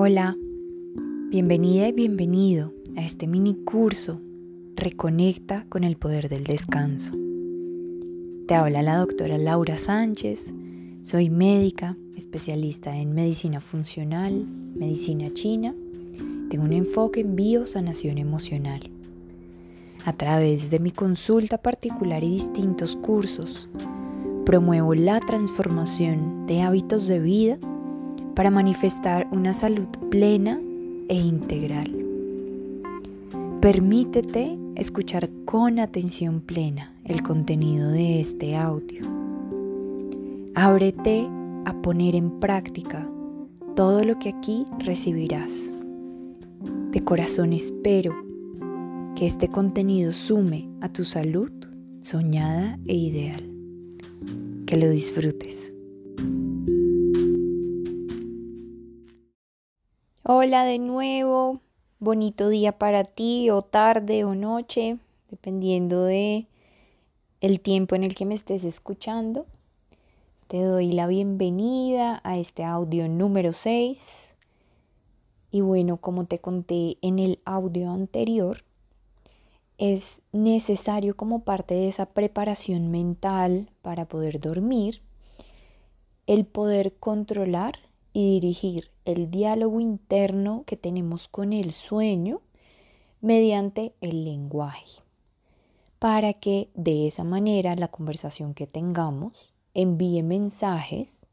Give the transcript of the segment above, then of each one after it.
Hola, bienvenida y bienvenido a este mini curso Reconecta con el poder del descanso. Te habla la doctora Laura Sánchez, soy médica, especialista en medicina funcional, medicina china, tengo un enfoque en biosanación emocional. A través de mi consulta particular y distintos cursos, promuevo la transformación de hábitos de vida para manifestar una salud plena e integral. Permítete escuchar con atención plena el contenido de este audio. Ábrete a poner en práctica todo lo que aquí recibirás. De corazón espero que este contenido sume a tu salud soñada e ideal. Que lo disfrutes. Hola de nuevo, bonito día para ti o tarde o noche, dependiendo de el tiempo en el que me estés escuchando. Te doy la bienvenida a este audio número 6. Y bueno, como te conté en el audio anterior, es necesario como parte de esa preparación mental para poder dormir, el poder controlar y dirigir el diálogo interno que tenemos con el sueño mediante el lenguaje, para que de esa manera la conversación que tengamos envíe mensajes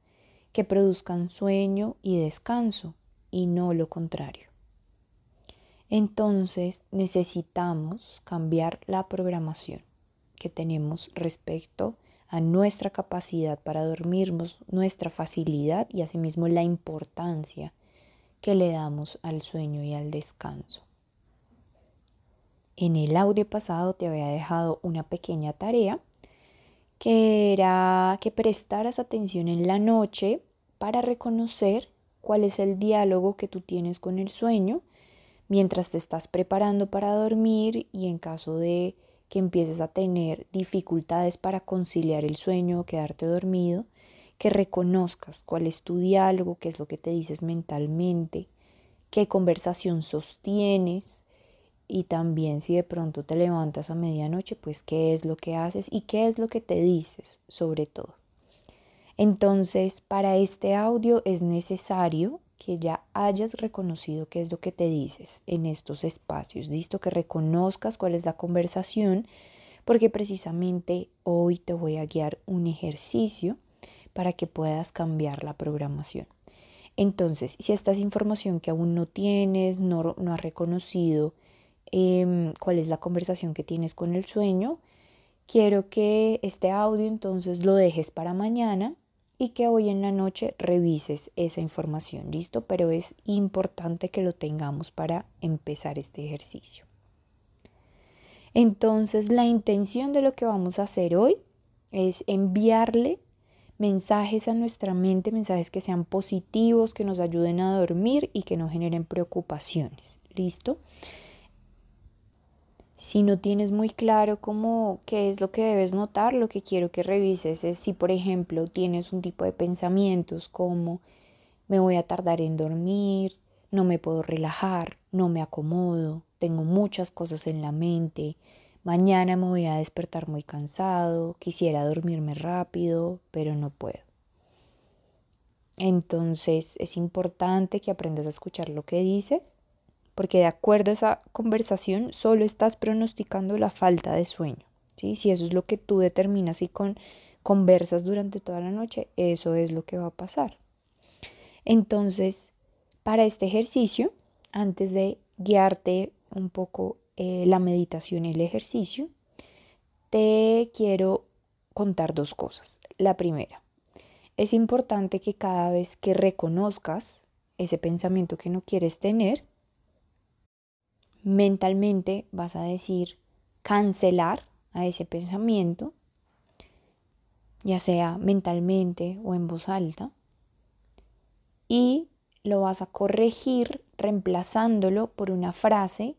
que produzcan sueño y descanso y no lo contrario. Entonces necesitamos cambiar la programación que tenemos respecto a nuestra capacidad para dormirnos, nuestra facilidad y asimismo la importancia que le damos al sueño y al descanso. En el audio pasado te había dejado una pequeña tarea que era que prestaras atención en la noche para reconocer cuál es el diálogo que tú tienes con el sueño mientras te estás preparando para dormir y en caso de que empieces a tener dificultades para conciliar el sueño o quedarte dormido, que reconozcas cuál es tu diálogo, qué es lo que te dices mentalmente, qué conversación sostienes y también si de pronto te levantas a medianoche, pues qué es lo que haces y qué es lo que te dices sobre todo. Entonces, para este audio es necesario que ya hayas reconocido qué es lo que te dices en estos espacios, listo, que reconozcas cuál es la conversación, porque precisamente hoy te voy a guiar un ejercicio para que puedas cambiar la programación. Entonces, si esta es información que aún no tienes, no, no has reconocido em, cuál es la conversación que tienes con el sueño, quiero que este audio entonces lo dejes para mañana y que hoy en la noche revises esa información, ¿listo? Pero es importante que lo tengamos para empezar este ejercicio. Entonces, la intención de lo que vamos a hacer hoy es enviarle mensajes a nuestra mente, mensajes que sean positivos, que nos ayuden a dormir y que no generen preocupaciones, ¿listo? Si no tienes muy claro cómo qué es lo que debes notar, lo que quiero que revises es si, por ejemplo, tienes un tipo de pensamientos como me voy a tardar en dormir, no me puedo relajar, no me acomodo, tengo muchas cosas en la mente, mañana me voy a despertar muy cansado, quisiera dormirme rápido, pero no puedo. Entonces es importante que aprendas a escuchar lo que dices porque de acuerdo a esa conversación solo estás pronosticando la falta de sueño. ¿sí? Si eso es lo que tú determinas y con, conversas durante toda la noche, eso es lo que va a pasar. Entonces, para este ejercicio, antes de guiarte un poco eh, la meditación y el ejercicio, te quiero contar dos cosas. La primera, es importante que cada vez que reconozcas ese pensamiento que no quieres tener, mentalmente vas a decir cancelar a ese pensamiento, ya sea mentalmente o en voz alta, y lo vas a corregir reemplazándolo por una frase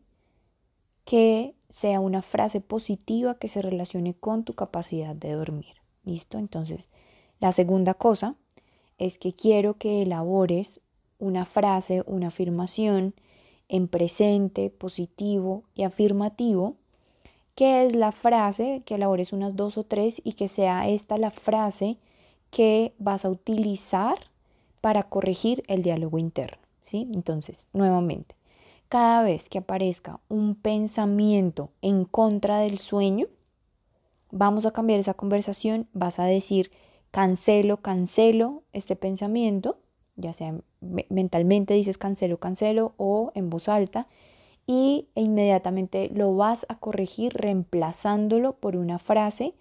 que sea una frase positiva que se relacione con tu capacidad de dormir. ¿Listo? Entonces, la segunda cosa es que quiero que elabores una frase, una afirmación en presente, positivo y afirmativo. ¿Qué es la frase? Que elabores unas dos o tres y que sea esta la frase que vas a utilizar para corregir el diálogo interno. ¿sí? Entonces, nuevamente, cada vez que aparezca un pensamiento en contra del sueño, vamos a cambiar esa conversación, vas a decir, cancelo, cancelo este pensamiento, ya sea mentalmente dices cancelo, cancelo o en voz alta, y e inmediatamente lo vas a corregir reemplazándolo por una frase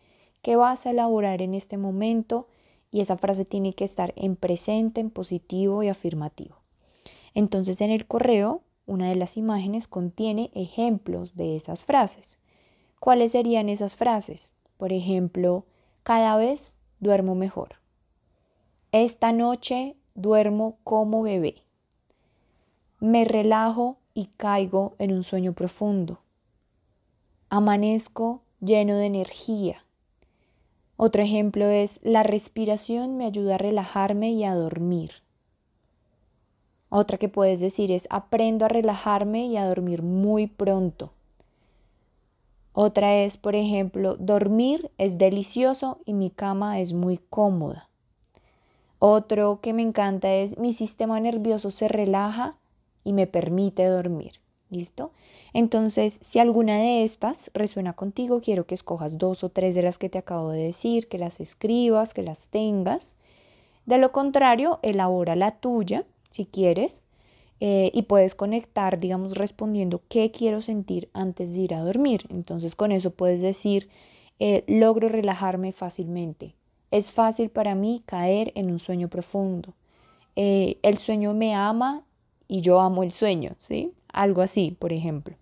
que vas a elaborar en este momento y esa frase tiene que estar en presente, en positivo y afirmativo. Entonces en el correo, una de las imágenes contiene ejemplos de esas frases. ¿Cuáles serían esas frases? Por ejemplo, cada vez duermo mejor. Esta noche duermo como bebé. Me relajo y caigo en un sueño profundo. Amanezco lleno de energía. Otro ejemplo es la respiración me ayuda a relajarme y a dormir. Otra que puedes decir es aprendo a relajarme y a dormir muy pronto. Otra es, por ejemplo, dormir es delicioso y mi cama es muy cómoda. Otro que me encanta es mi sistema nervioso se relaja y me permite dormir. ¿Listo? Entonces, si alguna de estas resuena contigo, quiero que escojas dos o tres de las que te acabo de decir, que las escribas, que las tengas. De lo contrario, elabora la tuya, si quieres, eh, y puedes conectar, digamos, respondiendo qué quiero sentir antes de ir a dormir. Entonces con eso puedes decir, eh, logro relajarme fácilmente. Es fácil para mí caer en un sueño profundo. Eh, el sueño me ama y yo amo el sueño, ¿sí? Algo así, por ejemplo.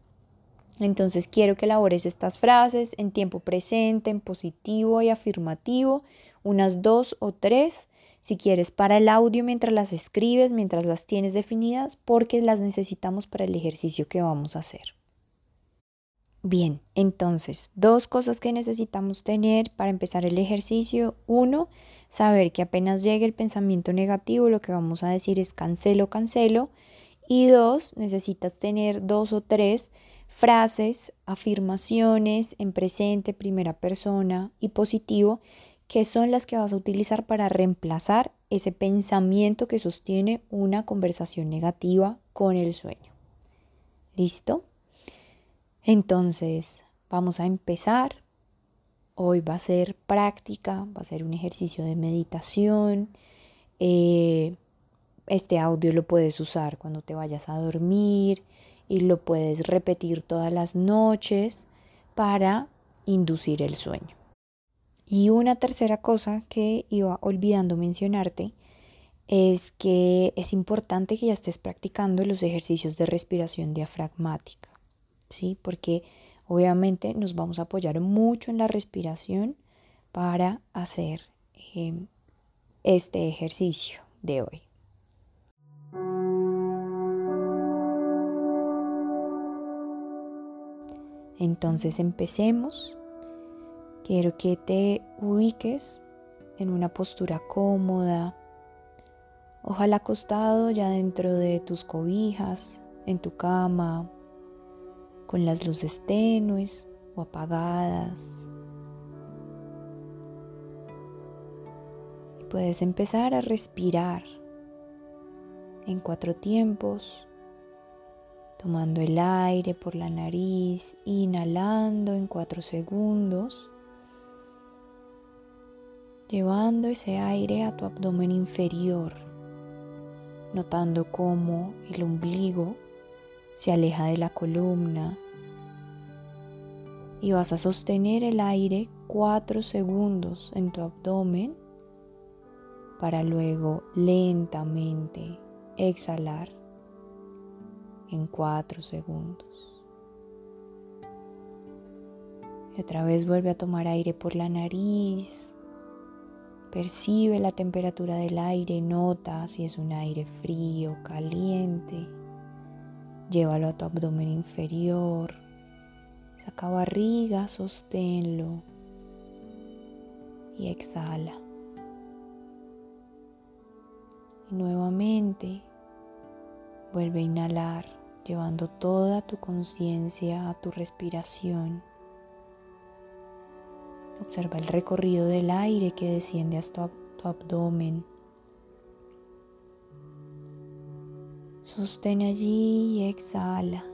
Entonces quiero que elabores estas frases en tiempo presente, en positivo y afirmativo, unas dos o tres si quieres para el audio mientras las escribes, mientras las tienes definidas, porque las necesitamos para el ejercicio que vamos a hacer. Bien, entonces, dos cosas que necesitamos tener para empezar el ejercicio. Uno, saber que apenas llegue el pensamiento negativo, lo que vamos a decir es cancelo, cancelo. Y dos, necesitas tener dos o tres frases, afirmaciones en presente, primera persona y positivo que son las que vas a utilizar para reemplazar ese pensamiento que sostiene una conversación negativa con el sueño. ¿Listo? Entonces, vamos a empezar. Hoy va a ser práctica, va a ser un ejercicio de meditación. Eh, este audio lo puedes usar cuando te vayas a dormir y lo puedes repetir todas las noches para inducir el sueño. Y una tercera cosa que iba olvidando mencionarte es que es importante que ya estés practicando los ejercicios de respiración diafragmática, ¿sí? Porque obviamente nos vamos a apoyar mucho en la respiración para hacer em, este ejercicio de hoy. Entonces empecemos Quiero que te ubiques en una postura cómoda, ojalá acostado ya dentro de tus cobijas, en tu cama, con las luces tenues o apagadas. Y puedes empezar a respirar en cuatro tiempos, tomando el aire por la nariz, inhalando en cuatro segundos llevando ese aire a tu abdomen inferior, notando cómo el ombligo se aleja de la columna y vas a sostener el aire cuatro segundos en tu abdomen para luego lentamente exhalar en cuatro segundos. Y otra vez vuelve a tomar aire por la nariz Percibe la temperatura del aire, nota si es un aire frío, caliente. Llévalo a tu abdomen inferior. Saca barriga, sosténlo y exhala. Y nuevamente Vuelve a inhalar, llevando toda tu conciencia a tu respiración. Observa el recorrido del aire que desciende hasta tu abdomen. Sostén allí y exhala.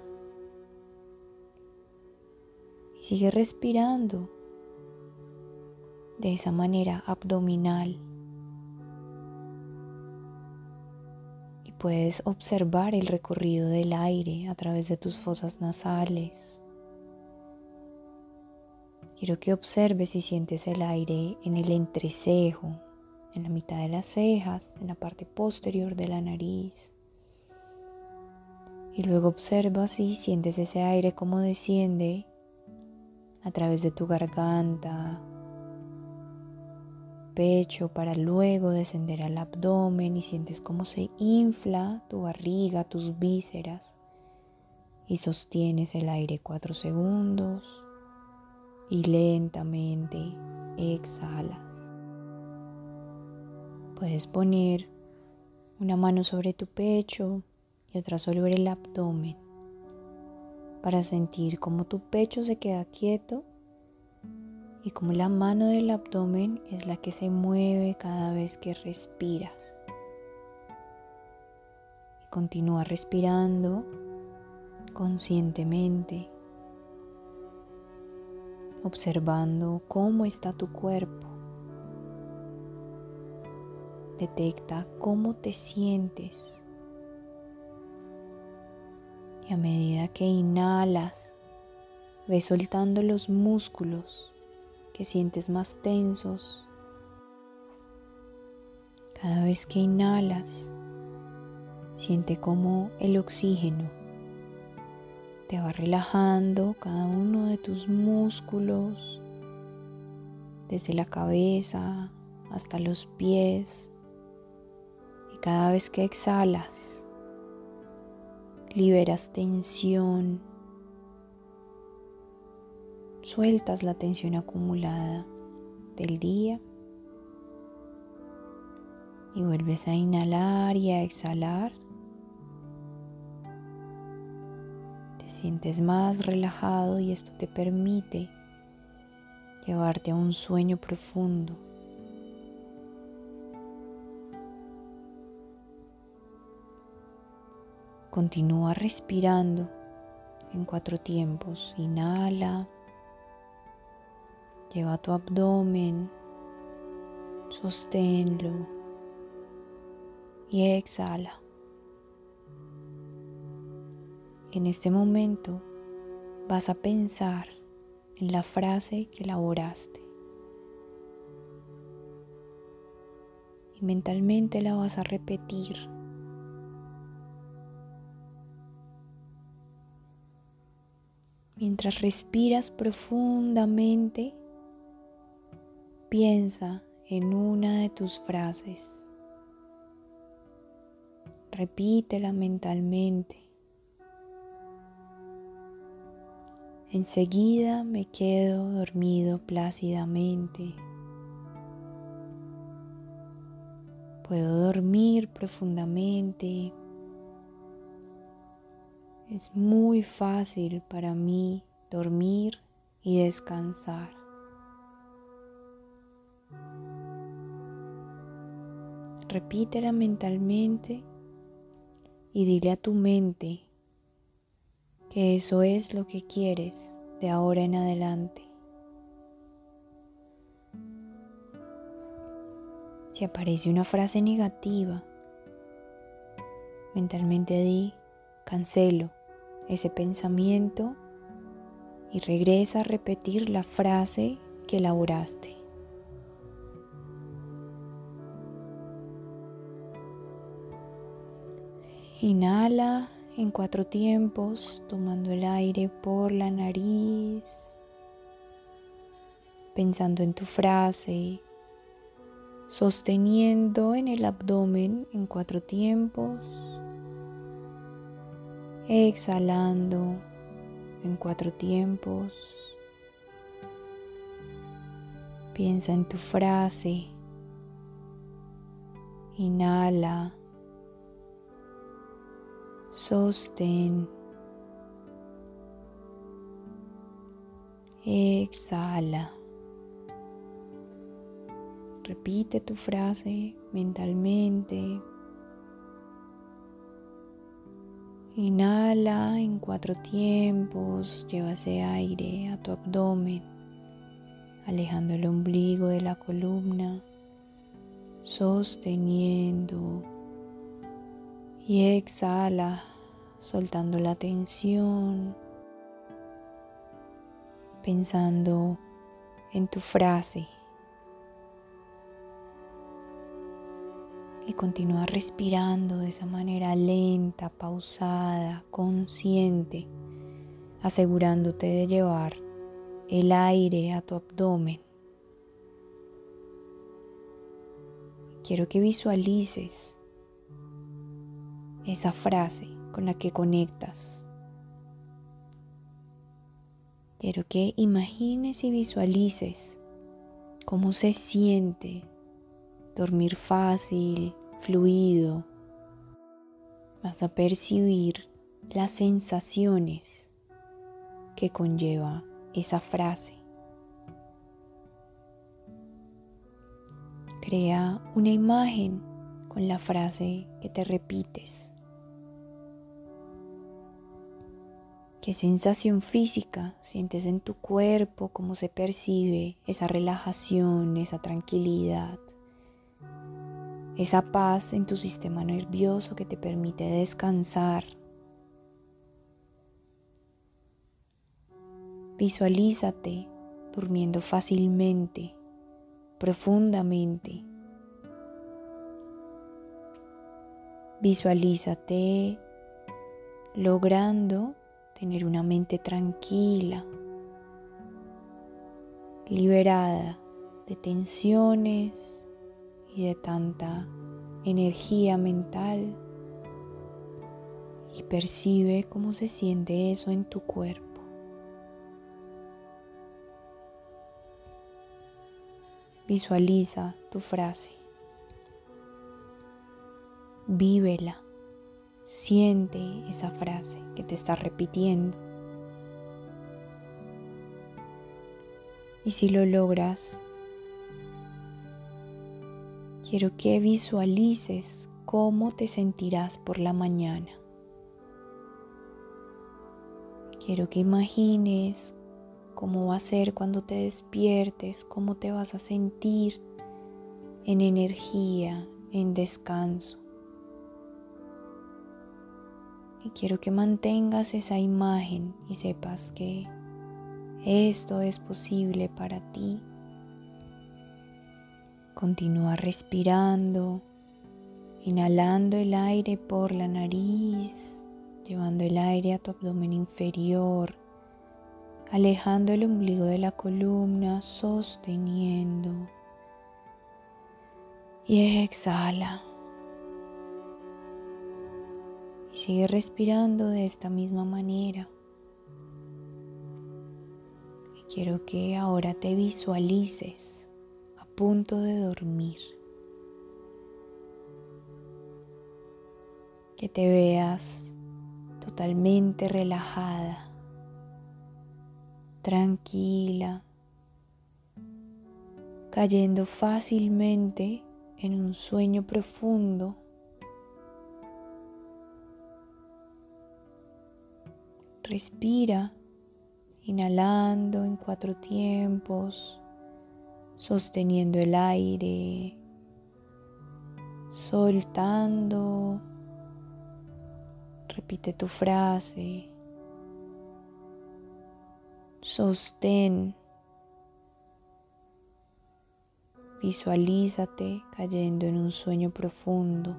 Sigue respirando de esa manera abdominal. Y puedes observar el recorrido del aire a través de tus fosas nasales. Quiero que observes si sientes el aire en el entrecejo, en la mitad de las cejas, en la parte posterior de la nariz. Y luego observa si sientes ese aire como desciende a través de tu garganta, pecho para luego descender al abdomen y sientes cómo se infla tu barriga, tus vísceras y sostienes el aire cuatro segundos y lentamente exhalas. Puedes poner una mano sobre tu pecho y otra sobre el abdomen para sentir cómo tu pecho se queda quieto y como la mano del abdomen es la que se mueve cada vez que respiras. Y continúa respirando conscientemente, observando cómo está tu cuerpo. Detecta cómo te sientes. A medida que inhalas, ves soltando los músculos sientes más tensos. Cada vez que inhalas, siente como el oxígeno te va relajando cada uno de tus músculos, desde la cabeza hasta los pies. Y cada vez que exhalas, liberas tensión, sueltas la tensión acumulada del día y vuelves a inhalar y a exhalar. Te sientes más relajado y esto te permite llevarte a un sueño profundo. Continúa respirando en cuatro tiempos. Inhala. Lleva tu abdomen, sosténlo y exhala. En este momento vas a pensar en la frase que elaboraste y mentalmente la vas a repetir. Mientras respiras profundamente, Piensa en una de tus frases. Repítela mentalmente. Enseguida me quedo dormido plácidamente. Puedo dormir profundamente. Es muy fácil para mí dormir y descansar. repítela mentalmente y dile a tu mente que eso es lo que quieres de ahora en adelante. Si aparece una frase negativa, mentalmente di, cancelo ese pensamiento y regresa a repetir la frase que elaboraste. Inhala en cuatro tiempos, tomando el aire por la nariz, pensando en tu frase, sosteniendo en el abdomen en cuatro tiempos, exhalando en cuatro tiempos. Piensa en tu frase. Inhala Sostén. Exhala. Repite tu frase mentalmente. Inhala en cuatro tiempos, lleva ese aire a tu abdomen, alejando el ombligo de la columna, sosteniendo y exhala, soltando la tensión, pensando en tu frase. Y continúa respirando de esa manera lenta, pausada, consciente, asegurándote de llevar el aire a tu abdomen. Quiero que visualices esa frase con la que conectas. Quiero que imagines y visualices cómo se siente dormir fácil, fluido, vas a percibir las sensaciones que conlleva esa frase. Crea una imagen con la frase que te repites. ¿Qué sensación física sientes en tu cuerpo? ¿Cómo se percibe esa relajación, esa tranquilidad? Esa paz en tu sistema nervioso que te permite descansar. Visualízate durmiendo fácilmente, profundamente. Visualízate logrando tener una mente tranquila, liberada de tensiones, y de tanta energía mental y percibe cómo se siente eso en tu cuerpo. Visualiza tu frase. Vívela. Siente esa frase que te está repitiendo. Y si lo logras, quiero que visualices cómo te sentirás por la mañana. Quiero que imagines cómo va a ser cuando te despiertes, cómo te vas a sentir en energía, en descanso. Y quiero que mantengas esa imagen y sepas que esto es posible para ti Continúa respirando, inhalando el aire por la nariz, llevando el aire a tu abdomen inferior, alejando el ombligo de la columna, sosteniendo. Y exhala. Y sigue respirando de esta misma manera. Y quiero que ahora te visualices punto de dormir. Que te veas totalmente relajada, tranquila, cayendo fácilmente en un sueño profundo. Respira, inhalando en cuatro tiempos sosteniendo el aire, soltando. Repite tu frase. Sostén. Visualízate cayendo en un sueño profundo.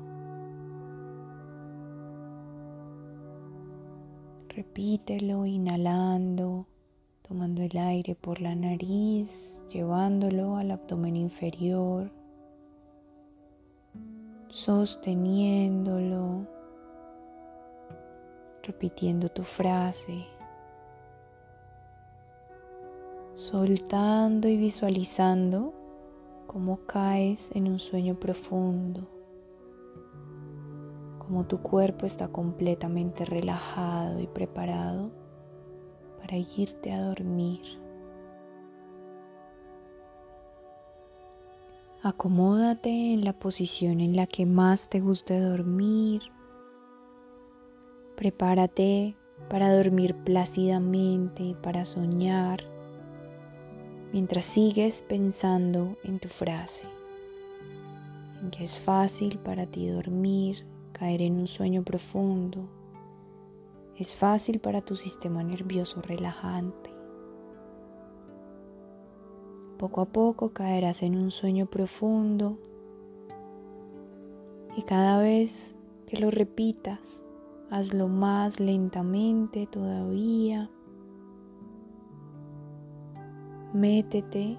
Repítelo inhalando tomando el aire por la nariz, llevándolo al abdomen inferior, sosteniéndolo, repitiendo tu frase, soltando y visualizando cómo caes en un sueño profundo, como tu cuerpo está completamente relajado y preparado para irte a dormir. Acomódate en la posición en la que más te guste dormir. Prepárate para dormir plácidamente para soñar mientras sigues pensando en tu frase, en que es fácil para ti dormir, caer en un sueño profundo, es fácil para tu sistema nervioso relajante. Poco a poco caerás en un sueño profundo y cada vez que lo repitas, hazlo más lentamente todavía Métete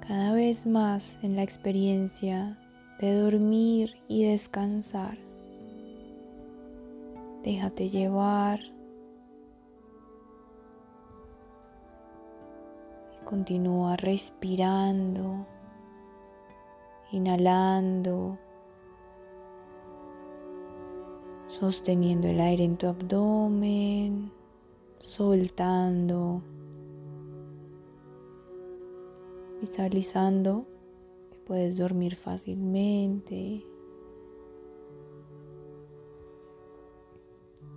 cada vez más en la experiencia de dormir y descansar. Déjate llevar. Continúa respirando, inhalando, sosteniendo el aire en tu abdomen, soltando. visualizando que puedes dormir fácilmente.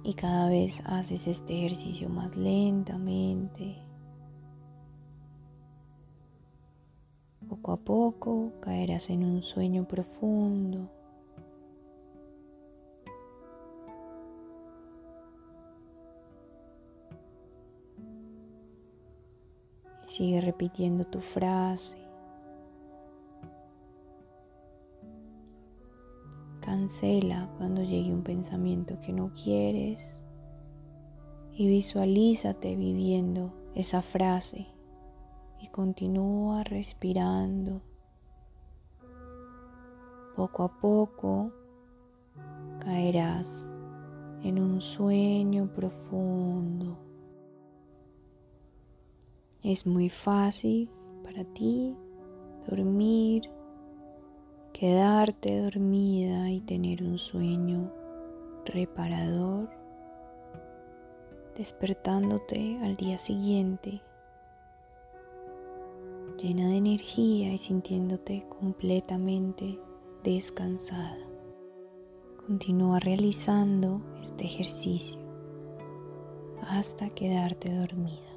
Y cada vez haces este ejercicio más lentamente. Poco a poco caerás en un sueño profundo. Sigue repitiendo tu frase. Cancela cuando llegue un pensamiento que no quieres y visualízate viviendo esa frase y continúa respirando. Poco a poco caerás en un sueño profundo. Es muy fácil para ti dormir, quedarte dormida y tener un sueño reparador, despertándote al día siguiente llena de energía y sintiéndote completamente descansada. Continúa realizando este ejercicio hasta quedarte dormida.